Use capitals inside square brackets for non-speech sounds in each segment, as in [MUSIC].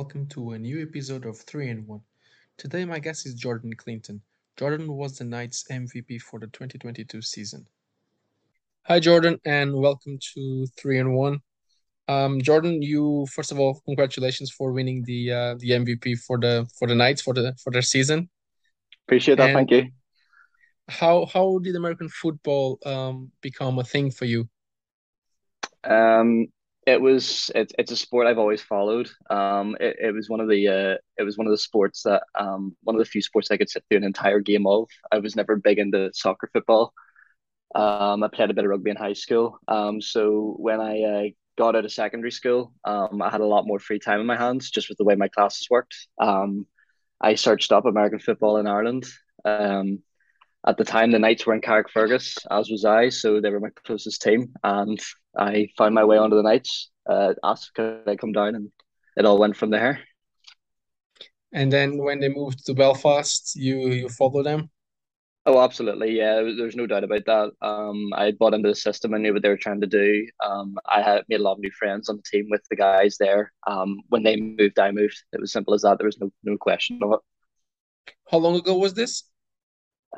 Hello, everyone, and welcome to a new episode of 3&1. Today, my guest is Jordan Clinton. Jordan was the Knights MVP for the 2022 season. Hi, Jordan, and welcome to 3&1. Um, Jordan, you first of all, congratulations for winning the uh, the MVP for the for the Knights for the for their season. Appreciate that. And Thank you. how how did American football um, become a thing for you? Um, it was it's it's a sport I've always followed. Um, it, it was one of the uh, it was one of the sports that um one of the few sports I could sit through an entire game of. I was never big into soccer football. Um, I played a bit of rugby in high school. Um, so when I uh, got out of secondary school, um, I had a lot more free time in my hands just with the way my classes worked. Um, I searched up American football in Ireland. Um, at the time, the Knights were in Carrickfergus, as was I, so they were my closest team, and I found my way onto the Knights. Uh, asked could I come down, and it all went from there. And then when they moved to Belfast, you you follow them. Oh, absolutely. Yeah, there's no doubt about that. Um, I bought into the system. I knew what they were trying to do. Um, I had made a lot of new friends on the team with the guys there. Um, when they moved, I moved. It was simple as that. There was no no question of it. How long ago was this?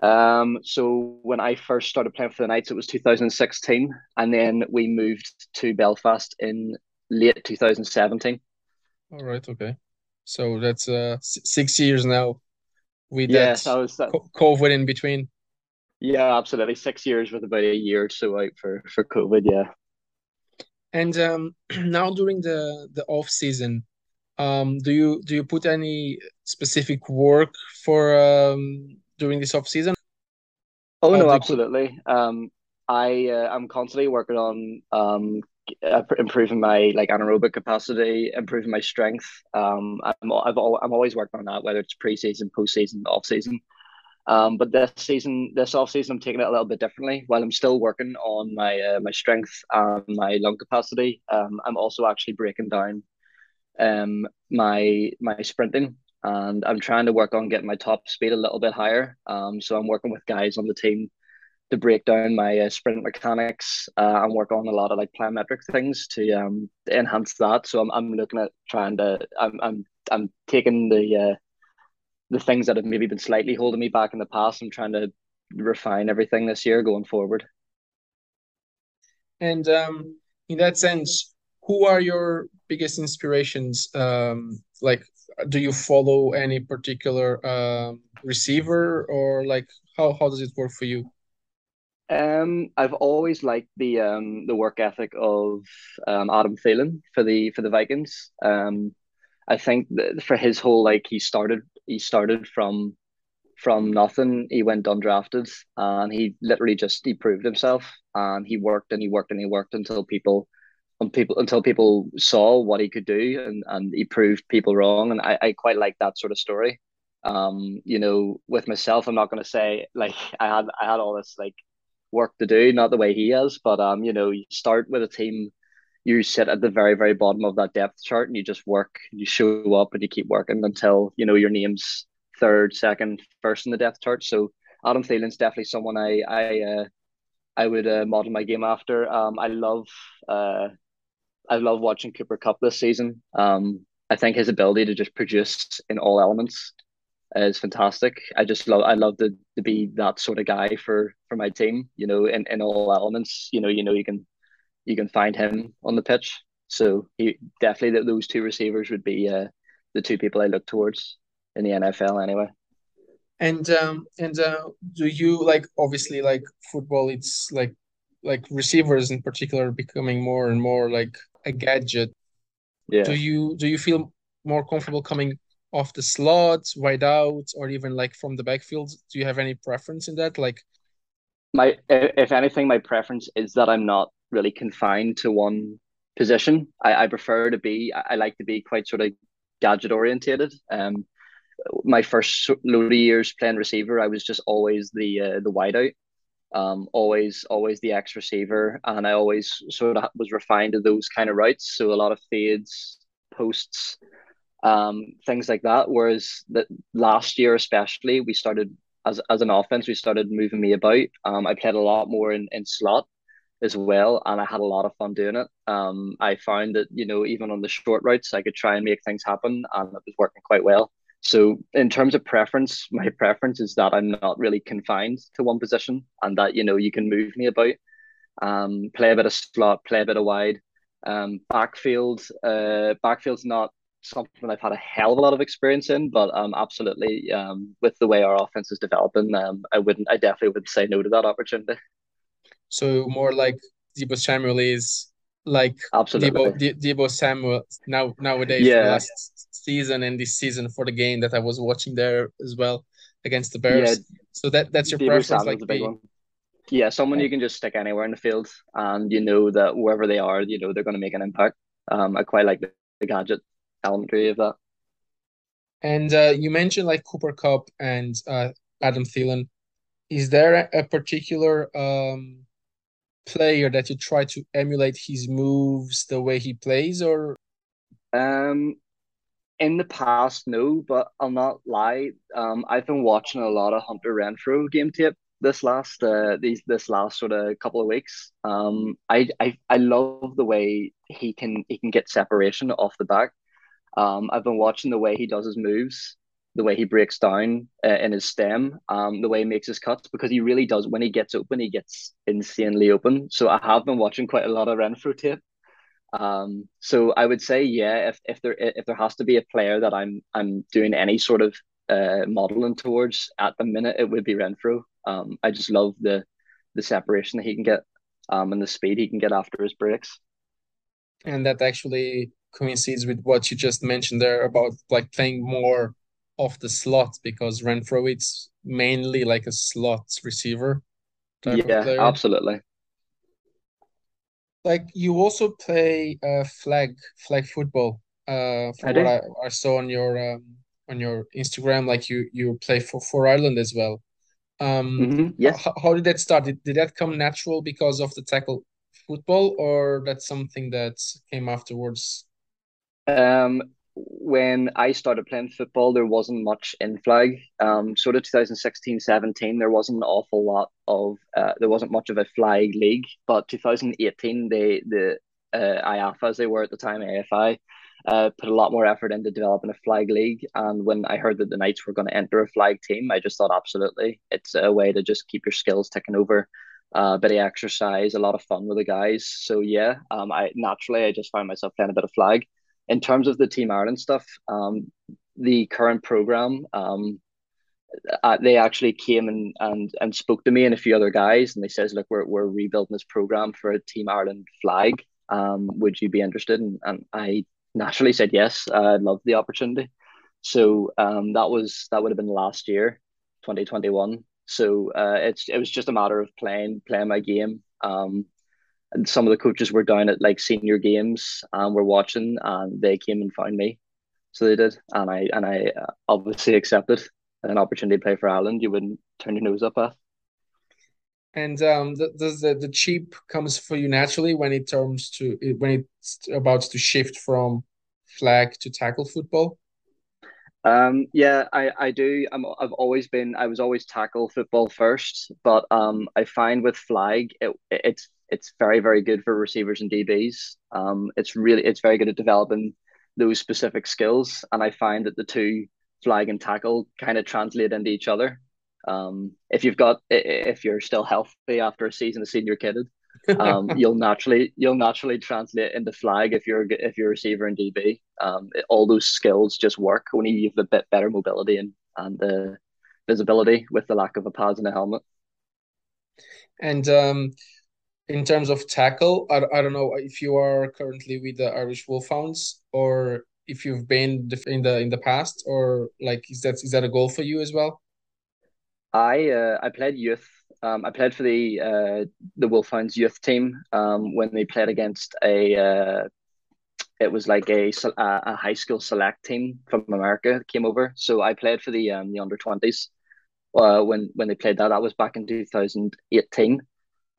Um, so when I first started playing for the Knights, it was 2016, and then we moved to Belfast in late 2017. All right, okay. So that's uh six years now with that Yes, I was that. COVID in between. Yeah, absolutely. Six years with about a year or so out for for COVID. Yeah. And um, [CLEARS THROAT] now during the the off season, um, do you do you put any specific work for um during this off season? Oh no, do you put? absolutely. Um, I uh, I'm constantly working on um uh, improving my like anaerobic capacity, improving my strength. Um, I'm I've al I'm always working on that, whether it's pre-season, post-season, off-season. Um, but this season, this off season, I'm taking it a little bit differently. While I'm still working on my uh, my strength and my lung capacity, um, I'm also actually breaking down um my my sprinting, and I'm trying to work on getting my top speed a little bit higher. Um, so I'm working with guys on the team to break down my uh, sprint mechanics uh, and work on a lot of like plyometric things to um enhance that. So I'm I'm looking at trying to I'm I'm I'm taking the uh the things that have maybe been slightly holding me back in the past. I'm trying to refine everything this year going forward. And um, in that sense, who are your biggest inspirations? Um, like, do you follow any particular um receiver or like how how does it work for you? Um, I've always liked the um the work ethic of um Adam Thielen for the for the Vikings. Um, I think for his whole like he started he started from from nothing. He went undrafted and he literally just he proved himself and he worked and he worked and he worked until people people until people saw what he could do and and he proved people wrong and I, I quite like that sort of story. Um, you know, with myself, I'm not gonna say like [LAUGHS] I had I had all this like work to do, not the way he is, but um, you know, you start with a team you sit at the very, very bottom of that depth chart and you just work, you show up and you keep working until, you know, your name's third, second, first in the depth chart. So Adam Thielen's definitely someone I I uh, I would uh, model my game after. Um, I love uh, I love watching Cooper Kupp this season. Um, I think his ability to just produce in all elements is fantastic. I just love I love to, to be that sort of guy for for my team. You know, in, in all elements. You know, you know you can you can find him on the pitch. So he definitely that those two receivers would be uh, the two people I look towards in the NFL anyway. And um and uh do you like obviously like football it's like like receivers in particular becoming more and more like a gadget. Yeah. Do you do you feel more comfortable coming off the slot, wide out, or even like from the backfield? Do you have any preference in that? Like, My if anything, my preference is that I'm not really confined to one position. I, I prefer to be I like to be quite sort of gadget orientated. Um my first load of years playing receiver, I was just always the uh, the wide out. Um, always, always the X receiver, and I always sort of was refined to those kind of routes. So a lot of fades, posts, um, things like that. Whereas that last year, especially, we started as as an offense, we started moving me about. Um, I played a lot more in in slot, as well, and I had a lot of fun doing it. Um, I found that you know even on the short routes, I could try and make things happen, and it was working quite well. So in terms of preference, [LAUGHS] my preference is that I'm not really confined to one position, and that you know you can move me about, um, play a bit of slot, play a bit of wide, um, backfield. Uh, backfield's not something I've had a hell of a lot of experience in, but um, absolutely, um, with the way our offense is developing, um, I wouldn't, I definitely would say no to that opportunity. So more like Deebo Samuel is like absolutely Deebo, Deebo Samuel now nowadays yeah. last season and this season for the game that I was watching there as well against the Bears. Yeah. So that that's your Deebo preference, Samuel's like big one. Yeah, someone you can just stick anywhere in the field, and you know that wherever they are, you know they're going to make an impact. Um, I quite like the, the gadget elementary of that. And uh, you mentioned like Cooper Kupp and uh, Adam Thielen. Is there a particular um, player that you try to emulate his moves, the way he plays, or? Um, in the past, no, but I'll not lie. Um, I've been watching a lot of Hunter Renfrow game tape this last uh these this last sort of couple of weeks. Um, I I I love the way he can he can get separation off the back. Um, I've been watching the way he does his moves, the way he breaks down uh, in his stem, um, the way he makes his cuts, because he really does. When he gets open, he gets insanely open. So I have been watching quite a lot of Renfrow tape. Um, so I would say, yeah, if, if there if there has to be a player that I'm I'm doing any sort of uh, modeling towards at the minute, it would be Renfrow. Um, I just love the the separation that he can get, um, and the speed he can get after his breaks. And that actually coincides with what you just mentioned there about like playing more off the slot because Renfrow it's mainly like a slot receiver. yeah, absolutely. Like you also play uh, flag flag football. Uh, from I what I, I, saw on your um, on your Instagram, like you you play for for Ireland as well. Um, mm-hmm. Yes. How, how, did that start? Did, did that come natural because of the tackle football, or that's something that came afterwards? Um, when I started playing football, there wasn't much in flag. Um, sort of 2016, 17, there wasn't an awful lot of, uh, there wasn't much of a flag league. But 2018, they, the uh, IAFA, as they were at the time, AFI, uh, put a lot more effort into developing a flag league. And when I heard that the Knights were going to enter a flag team, I just thought absolutely, it's a way to just keep your skills ticking over. Uh, a bit of exercise, a lot of fun with the guys. So yeah, um, I naturally I just found myself playing a bit of flag in terms of the Team Ireland stuff, um, the current program, um, uh, they actually came and, and and spoke to me and a few other guys, and they says, "Look, we're we're rebuilding this program for a Team Ireland flag. Um, would you be interested?" And, and I naturally said yes. I love the opportunity. So um, that was that would have been last year, twenty twenty one. So uh, it's it was just a matter of playing playing my game. Um, and some of the coaches were down at like senior games and were watching, and they came and found me. So they did, and I and I uh, obviously accepted an opportunity to play for Ireland. You wouldn't turn your nose up at. And um, does the, the cheap comes for you naturally when it comes to when it's about to shift from flag to tackle football? Um, yeah, I, I do. I'm, I've always been, I was always tackle football first, but um, I find with flag, it, it's it's very very good for receivers and DBs. Um, it's really it's very good at developing those specific skills, and I find that the two flag and tackle kind of translate into each other. Um, if you've got if you're still healthy after a season of senior kitted, um, [LAUGHS] you'll naturally you'll naturally translate into flag if you're if you're a receiver and DB. Um, it, all those skills just work when you have a bit better mobility and and the visibility with the lack of a pads and a helmet. And um, in terms of tackle, I, I don't know if you are currently with the Irish Wolfhounds or if you've been in the in the past or like is that is that a goal for you as well? I uh, I played youth. Um, I played for the uh, the Wolfhounds youth team um, when they played against a uh, it was like a a high school select team from America came over. So I played for the um, the under twenties uh, when when they played that. That was back in two thousand eighteen.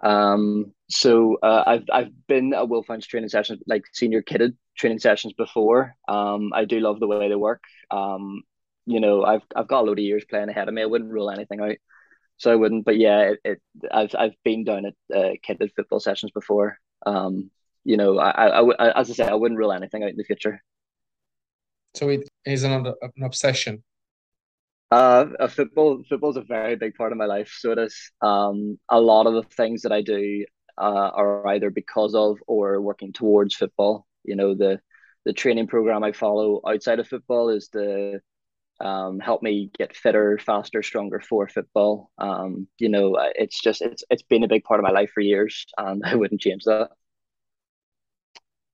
Um, so uh, I've I've been at Wolfhounds training sessions, like senior kitted training sessions before. Um, I do love the way they work. Um, you know, I've I've got a load of years playing ahead of me. I wouldn't rule anything out. so I wouldn't. But yeah, it, it I've I've been down at uh, kitted football sessions before. Um, you know, I, I, I as I say, I wouldn't rule anything out in the future. So it is an, an obsession. Uh, a football football is a very big part of my life. So it is. Um, a lot of the things that I do uh, are either because of or working towards football. You know, the the training program I follow outside of football is the um, help me get fitter, faster, stronger for football. Um, you know, it's just it's it's been a big part of my life for years, and [LAUGHS] I wouldn't change that.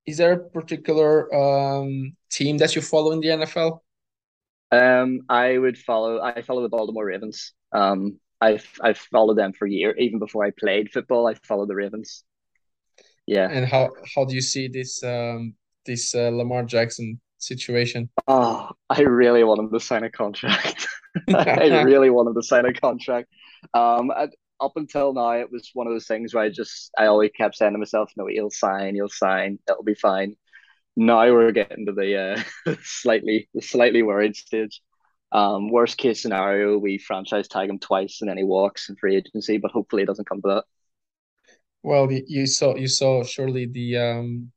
Is there a particular um, team that you follow in the NFL? Um, I would follow. I follow the Baltimore Ravens. Um, I've I've followed them for years. Even before I played football, I followed the Ravens. Yeah. And how how do you see this um this uh, Lamar Jackson situation? Oh, I really want him to sign a contract. [LAUGHS] I [LAUGHS] really want him to sign a contract. Um, I, up until now, it was one of those things where I just I always kept saying to myself, "No, he'll sign. He'll sign. It'll be fine." Now we're getting to the uh, [LAUGHS] slightly the slightly worried stage. Um, worst case scenario, we franchise tag him twice and then he walks in free agency, but hopefully it doesn't come to that. Well, you saw you saw surely the um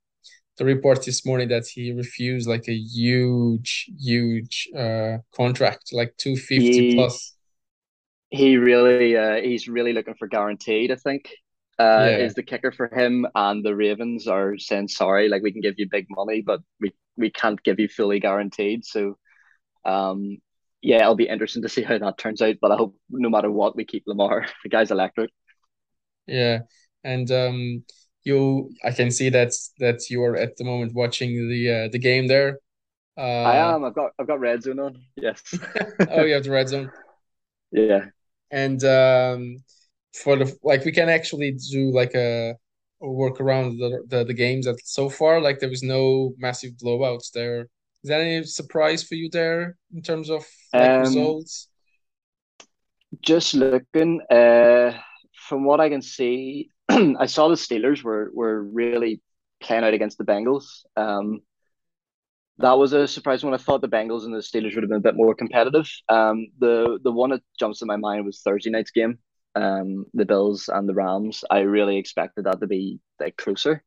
the report this morning that he refused like a huge huge uh contract, like two fifty plus. He really uh he's really looking for guaranteed, I think. Uh, yeah. is the kicker for him and the Ravens are saying sorry, like we can give you big money, but we, we can't give you fully guaranteed. So um yeah, it'll be interesting to see how that turns out. But I hope no matter what, we keep Lamar. [LAUGHS] The guy's electric. Yeah, and um, you, I can see that that you are at the moment watching the uh, the game there. Uh, I am. I've got I've got red zone on. Yes. [LAUGHS] oh, you have the red zone. [LAUGHS] Yeah. And um, for the like, we can actually do like a, work around the, the the games that so far like there was no massive blowouts there is there any surprise for you there in terms of like, um, results? Just looking, uh, from what I can see, [CLEARS THROAT] I saw the Steelers were were really playing out against the Bengals. Um, that was a surprise when I thought the Bengals and the Steelers would have been a bit more competitive. Um, the the one that jumps in my mind was Thursday night's game, um, the Bills and the Rams. I really expected that to be like closer.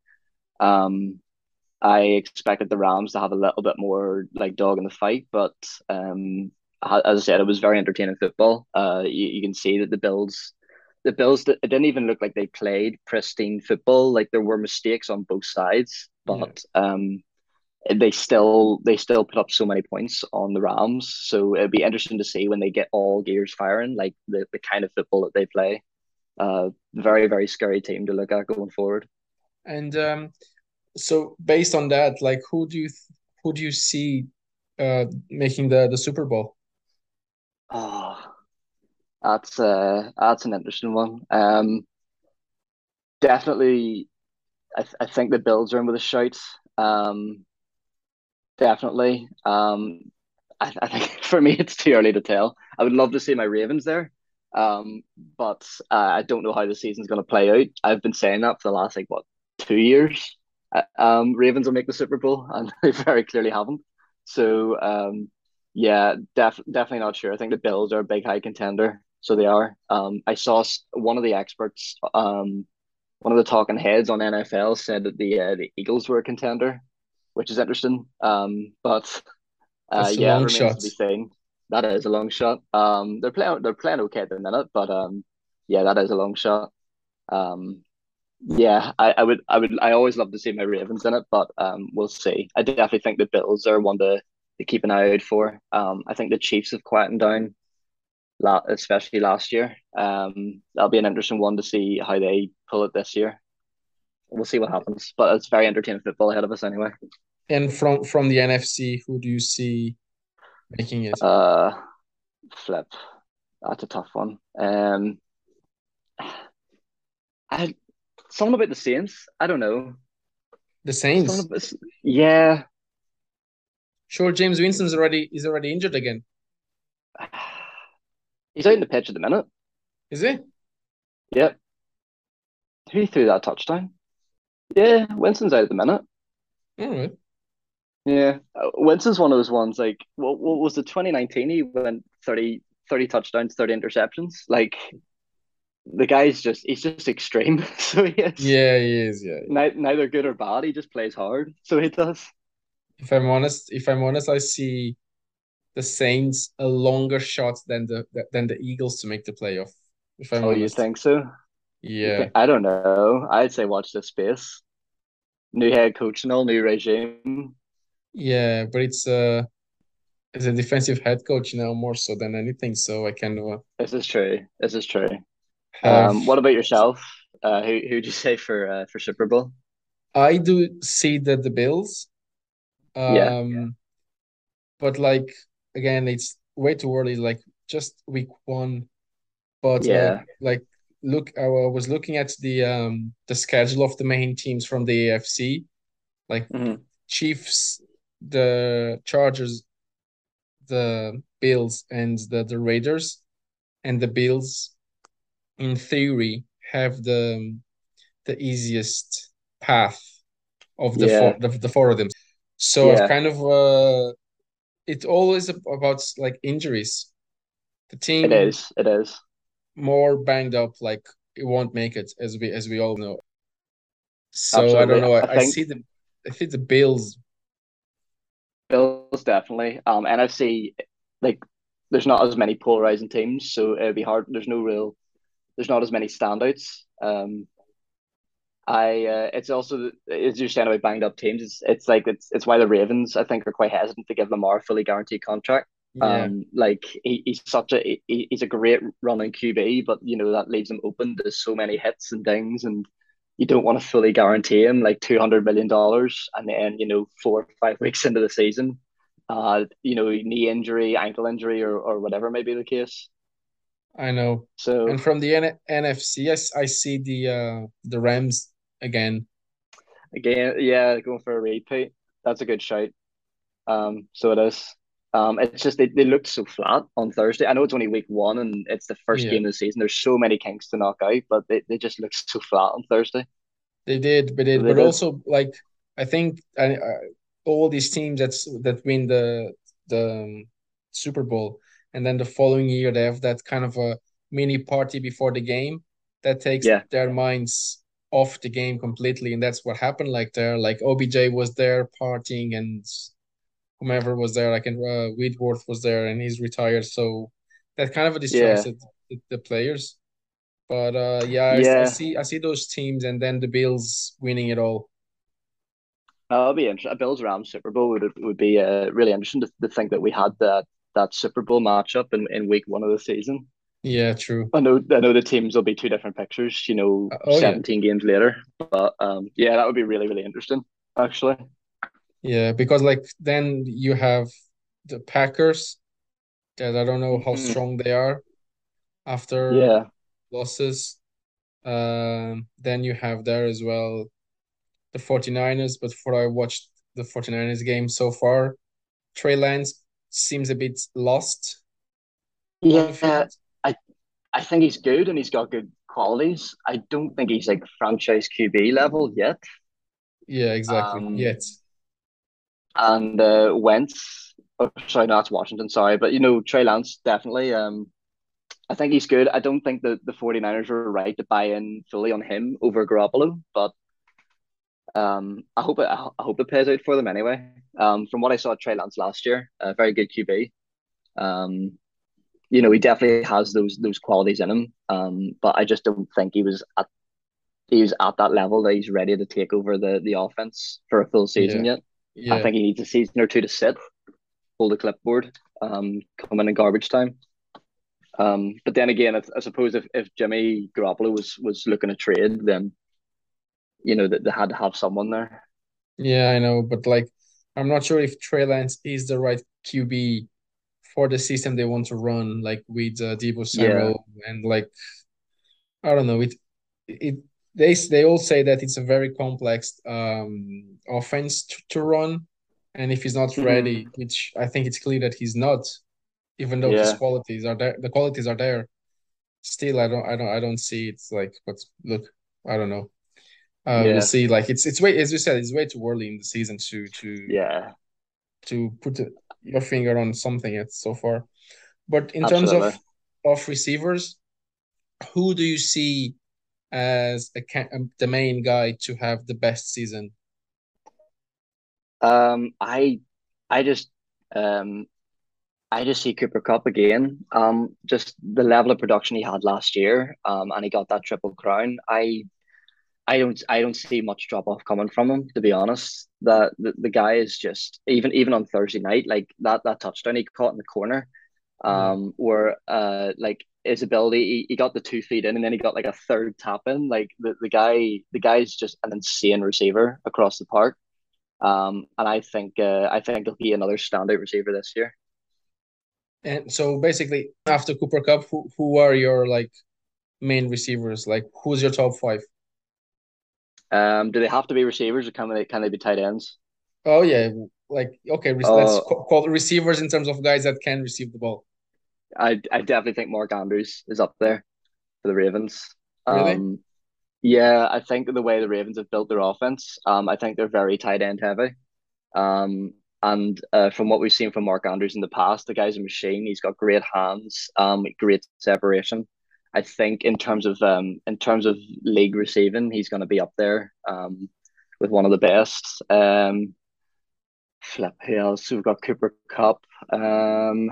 Um, I expected the Rams to have a little bit more like dog in the fight, but um, as I said, it was very entertaining football. Uh, you, you can see that the Bills, the Bills, it didn't even look like they played pristine football. Like there were mistakes on both sides, but yeah. um, they still they still put up so many points on the Rams. So it'd be interesting to see when they get all gears firing, like the the kind of football that they play. Uh, very very scary team to look at going forward. And um, so based on that, like who do you who do you see uh making the the Super Bowl? Oh, that's uh that's an interesting one. Um, definitely, I th I think the Bills are in with a shout. Um, definitely. Um, I, I think [LAUGHS] for me it's too early to tell. I would love to see my Ravens there. Um, but uh, I don't know how the season's going to play out. I've been saying that for the last like what two years um, Ravens will make the Super Bowl, [LAUGHS] and they very clearly haven't. So, um, yeah, def- definitely not sure. I think the Bills are a big high contender, so they are. Um, I saw one of the experts, um, one of the talking heads on NFL said that the uh, the Eagles were a contender, which is interesting. Um, but uh, yeah, remains shot. to be seen. That is a long shot. Um, they're playing they're playing okay at the minute, but um, yeah, that is a long shot. Um, yeah, I, I would, I would, I always love to see my Ravens in it, but um, we'll see. I definitely think the Bills are one to, to keep an eye out for. Um, I think the Chiefs have quietened down, especially last year. Um, that'll be an interesting one to see how they pull it this year. We'll see what happens, but it's very entertaining football ahead of us anyway. And from from the NFC, who do you see making it? Uh, flip. That's a tough one. Um, I something about the Saints. I don't know. The Saints. About, yeah. Sure, Jameis Winston's already is already injured again. [SIGHS] He's out in the pitch at the minute. Is he? Yep. Who threw that touchdown? Yeah, Winston's out at the minute. All right. Yeah, uh, Winston's one of those ones like what, what was the 2019 he went 30 30 touchdowns, 30 interceptions. Like the guy's just he's just extreme. [LAUGHS] So he is. Yeah, he is. Yeah. Neither good or bad. He just plays hard. So he does. If I'm honest, if I'm honest, I see the Saints a longer shot than the than the Eagles to make the playoff. If I'm oh, honest. you think so? Yeah. Think, I don't know. I'd say watch this space. New head coach and all, new regime. Yeah, but it's uh as a defensive head coach now more so than anything. So I can. Uh, this is true. This is true. Have... Um, what about yourself? Uh, who who do you say for uh, for Super Bowl? I do see that the Bills. Um, yeah. But like again, it's way too early. Like just week one, but yeah, like, like look, I was looking at the um the schedule of the main teams from the AFC, like mm-hmm. Chiefs, the Chargers, the Bills and the, the Raiders, and the Bills, in theory, have the the easiest path of the yeah. four the, the four of them. So yeah. I've kind of uh, it's always about like injuries. The team it is it is more banged up, like it won't make it, as we as we all know. So Absolutely. I don't know. I, I, think... I see the I see the Bills Bills definitely. Um, NFC like there's not as many polarizing teams, so it'd be hard. There's no real, there's not as many standouts. Um, I uh, it's also as you're saying about banged up teams. It's it's like it's it's why the Ravens I think are quite hesitant to give Lamar a fully guaranteed contract. Yeah. Um, like he, he's such a he, he's a great running QB, but you know that leaves him open to so many hits and dings, and you don't want to fully guarantee him like two hundred million dollars, and then you know four or five weeks into the season, uh, you know, knee injury, ankle injury, or, or whatever may be the case. I know. So, and from the N- NFC, I, I see the uh, the Rams again. Again, yeah, going for a repeat. That's a good shout. Um, so it is. Um, it's just they, they looked so flat on Thursday. I know it's only week one and it's the first yeah. game of the season. There's so many kinks to knock out, but they, they just looked so flat on Thursday. They did, but it, but did. also like I think I, all these teams that's that win the the um, Super Bowl, and then the following year they have that kind of a mini party before the game that takes yeah. their minds off the game completely, and that's what happened. Like there, like OBJ was there partying, and whomever was there, like and uh, Whitworth was there, and he's retired, so that kind of distracted yeah. the, the, players. But uh, yeah, yeah. I, I see I see those teams, and then the Bills winning it all. Uh, it'll be interesting. A Bills Rams Super Bowl would would be uh, really interesting to, to think that we had that that Super Bowl matchup in, in week one of the season. Yeah, true. I know I know the teams will be two different pictures, you know, oh, 17 yeah. games later. But um yeah, that would be really, really interesting, actually. Yeah, because like then you have the Packers that I don't know how mm-hmm. strong they are after yeah losses. Um then you have there as well the 49ers, but for I watched the 49ers game so far, Trey Lance seems a bit lost. Yeah, I I think he's good and he's got good qualities. I don't think he's like franchise QB level yet. Yeah, exactly. Um, yet. And uh, Wentz, oh, sorry, not Washington, sorry, but you know Trey Lance definitely. Um, I think he's good. I don't think that the 49ers were right to buy in fully on him over Garoppolo, but um, I hope it. I hope it pays out for them anyway. Um, from what I saw at Trey Lance last year, a very good QB. Um, you know, he definitely has those those qualities in him. Um, but I just don't think he was at he was at that level that he's ready to take over the the offense for a full season yeah. yet. Yeah. I think he needs a season or two to sit, hold a clipboard, um, come in in garbage time. Um, but then again, I, I suppose if, if Jimmy Garoppolo was was looking to trade, then you know that they had to have someone there. Yeah, I know, but like I'm not sure if Trey Lance is the right QB for the system they want to run, like with uh, Deebo Samuel yeah. and like I don't know. It it they they all say that it's a very complex um offense to, to run, and if he's not mm-hmm. ready, which I think it's clear that he's not, even though yeah. his qualities are there, the qualities are there. Still, I don't, I don't, I don't see it's like. But look, I don't know. Uh, yeah. We'll see. Like it's it's way as you said, it's way too early in the season to to yeah to put your finger on something yet so far. But in Absolutely. terms of of receivers, who do you see as a, um, the main guy to have the best season? Um, I I just um I just see Cooper Kupp again. Um, just the level of production he had last year, um, and he got that triple crown. I, I don't, I don't see much drop off coming from him. To be honest, that the, the guy is just even even on Thursday night, like that that touchdown he caught in the corner, um, where uh, like his ability, he, he got the two feet in, and then he got like a third tap in. Like the, the guy, the guy's just an insane receiver across the park. Um, and I think uh, I think he'll be another standout receiver this year. And so basically, after Cooper Kupp, who, who are your like main receivers? Like, who's your top five? Um, do they have to be receivers, or can they can they be tight ends? Oh yeah, like okay, uh, let's call receivers in terms of guys that can receive the ball. I I definitely think Mark Andrews is up there for the Ravens. Really? Um, yeah, I think the way the Ravens have built their offense, um, I think they're very tight end heavy. Um, and uh, from what we've seen from Mark Andrews in the past, the guy's a machine. He's got great hands, um, great separation. I think in terms of um, in terms of league receiving, he's going to be up there um, with one of the best. Um, flip who else? We've got Cooper Kupp. Um,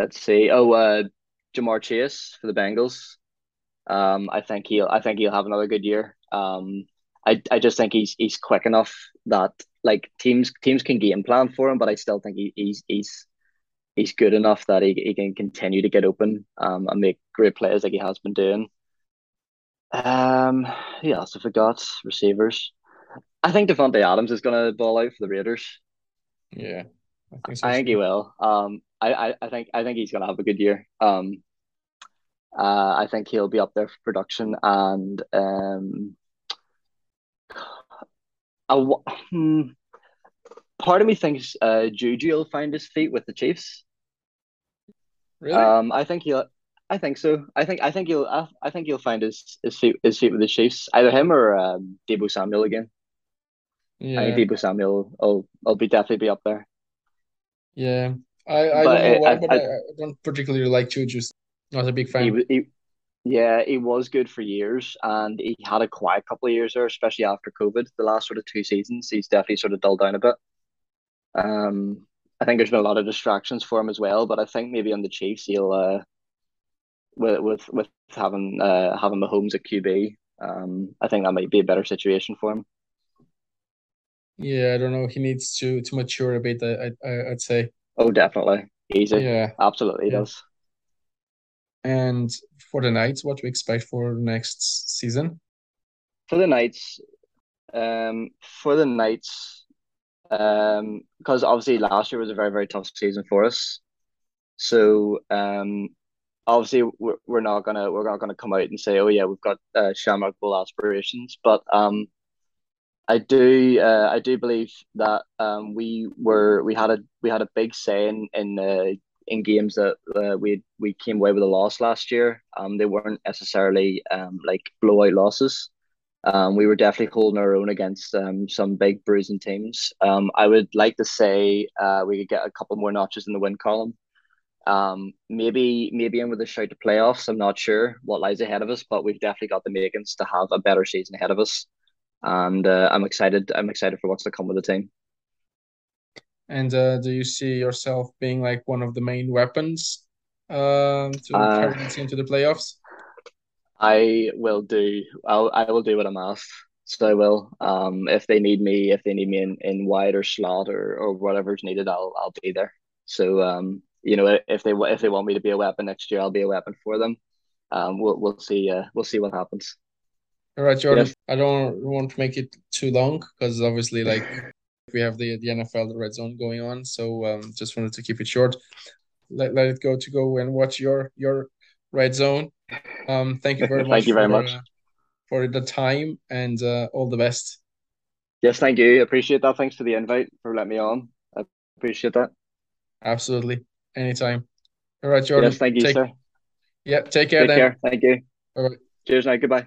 let's see. Oh, uh, Ja'Marr Chase for the Bengals. Um, I think he'll I think he'll have another good year. Um, I, I just think he's he's quick enough that like teams teams can game plan for him, but I still think he, he's he's he's good enough that he, he can continue to get open um, and make great plays like he has been doing. Um, else I forgot? Receivers. I think Davante Adams is going to ball out for the Raiders. Yeah, I think, so I think he will. Um, I, I, think I think he's going to have a good year. Um, uh, I think he'll be up there for production and um, I, hmm, part of me thinks uh, Juju will find his feet with the Chiefs. Really? Um, I think he'll. I think so. I think I think he'll. I, I think he'll find his his feet his feet with the Chiefs. Either him or um, Deebo Samuel again. Yeah. I think Deebo Samuel will will be definitely be up there. Yeah, I I but don't know why, I, but I, I, don't particularly like Juju. Not a big fan. He, he, yeah, he was good for years, and he had a quiet couple of years there, especially after COVID. The last sort of two seasons, he's definitely sort of dulled down a bit. Um, I think there's been a lot of distractions for him as well, but I think maybe on the Chiefs, he'll uh, with with with having uh having Mahomes at QB, um, I think that might be a better situation for him. Yeah, I don't know. He needs to to mature a bit. I, I I'd say. Oh, definitely. Easy. Yeah, absolutely yeah. does. And for the Knights, what we expect for next season? For the Knights, um, for the Knights, um, because obviously last year was a very very tough season for us. So um, obviously we're, we're not gonna we're not gonna come out and say oh yeah we've got uh, Shamrock Bowl aspirations, but um, I do uh, I do believe that um, we were we had a we had a big say in in the in games that uh, we we came away with a loss last year. Um, they weren't necessarily um, like blowout losses. Um, we were definitely holding our own against um, some big bruising teams. Um, I would like to say uh, we could get a couple more notches in the win column. Um, maybe maybe in with a shout to playoffs. I'm not sure what lies ahead of us, but we've definitely got the makings to have a better season ahead of us. And uh, I'm excited. I'm excited for what's to come with the team. And uh, do you see yourself being like one of the main weapons um, to uh, carry the team to the playoffs? I will do. I'll. I will do what I'm asked. So I will. Um, if they need me, if they need me in, in wide or slot or, or whatever's needed, I'll I'll be there. So um, you know, if they if they want me to be a weapon next year, I'll be a weapon for them. Um, we'll we'll see. Uh, we'll see what happens. All right, Jordan. Yes. I don't want to make it too long because obviously, like we have the the NFL the red zone going on. So um, just wanted to keep it short. Let, let it go to go and watch your your red zone. Um, thank you very [LAUGHS] much. thank you very for, much uh, for the time and uh, all the best. Yes, thank you. Appreciate that. Thanks for the invite for letting me on. I appreciate that. Absolutely. Anytime. All right, Jordan. Yes, thank you, take, sir. Yeah, take care. Take then. care. Thank you. All right. Cheers, night. Goodbye.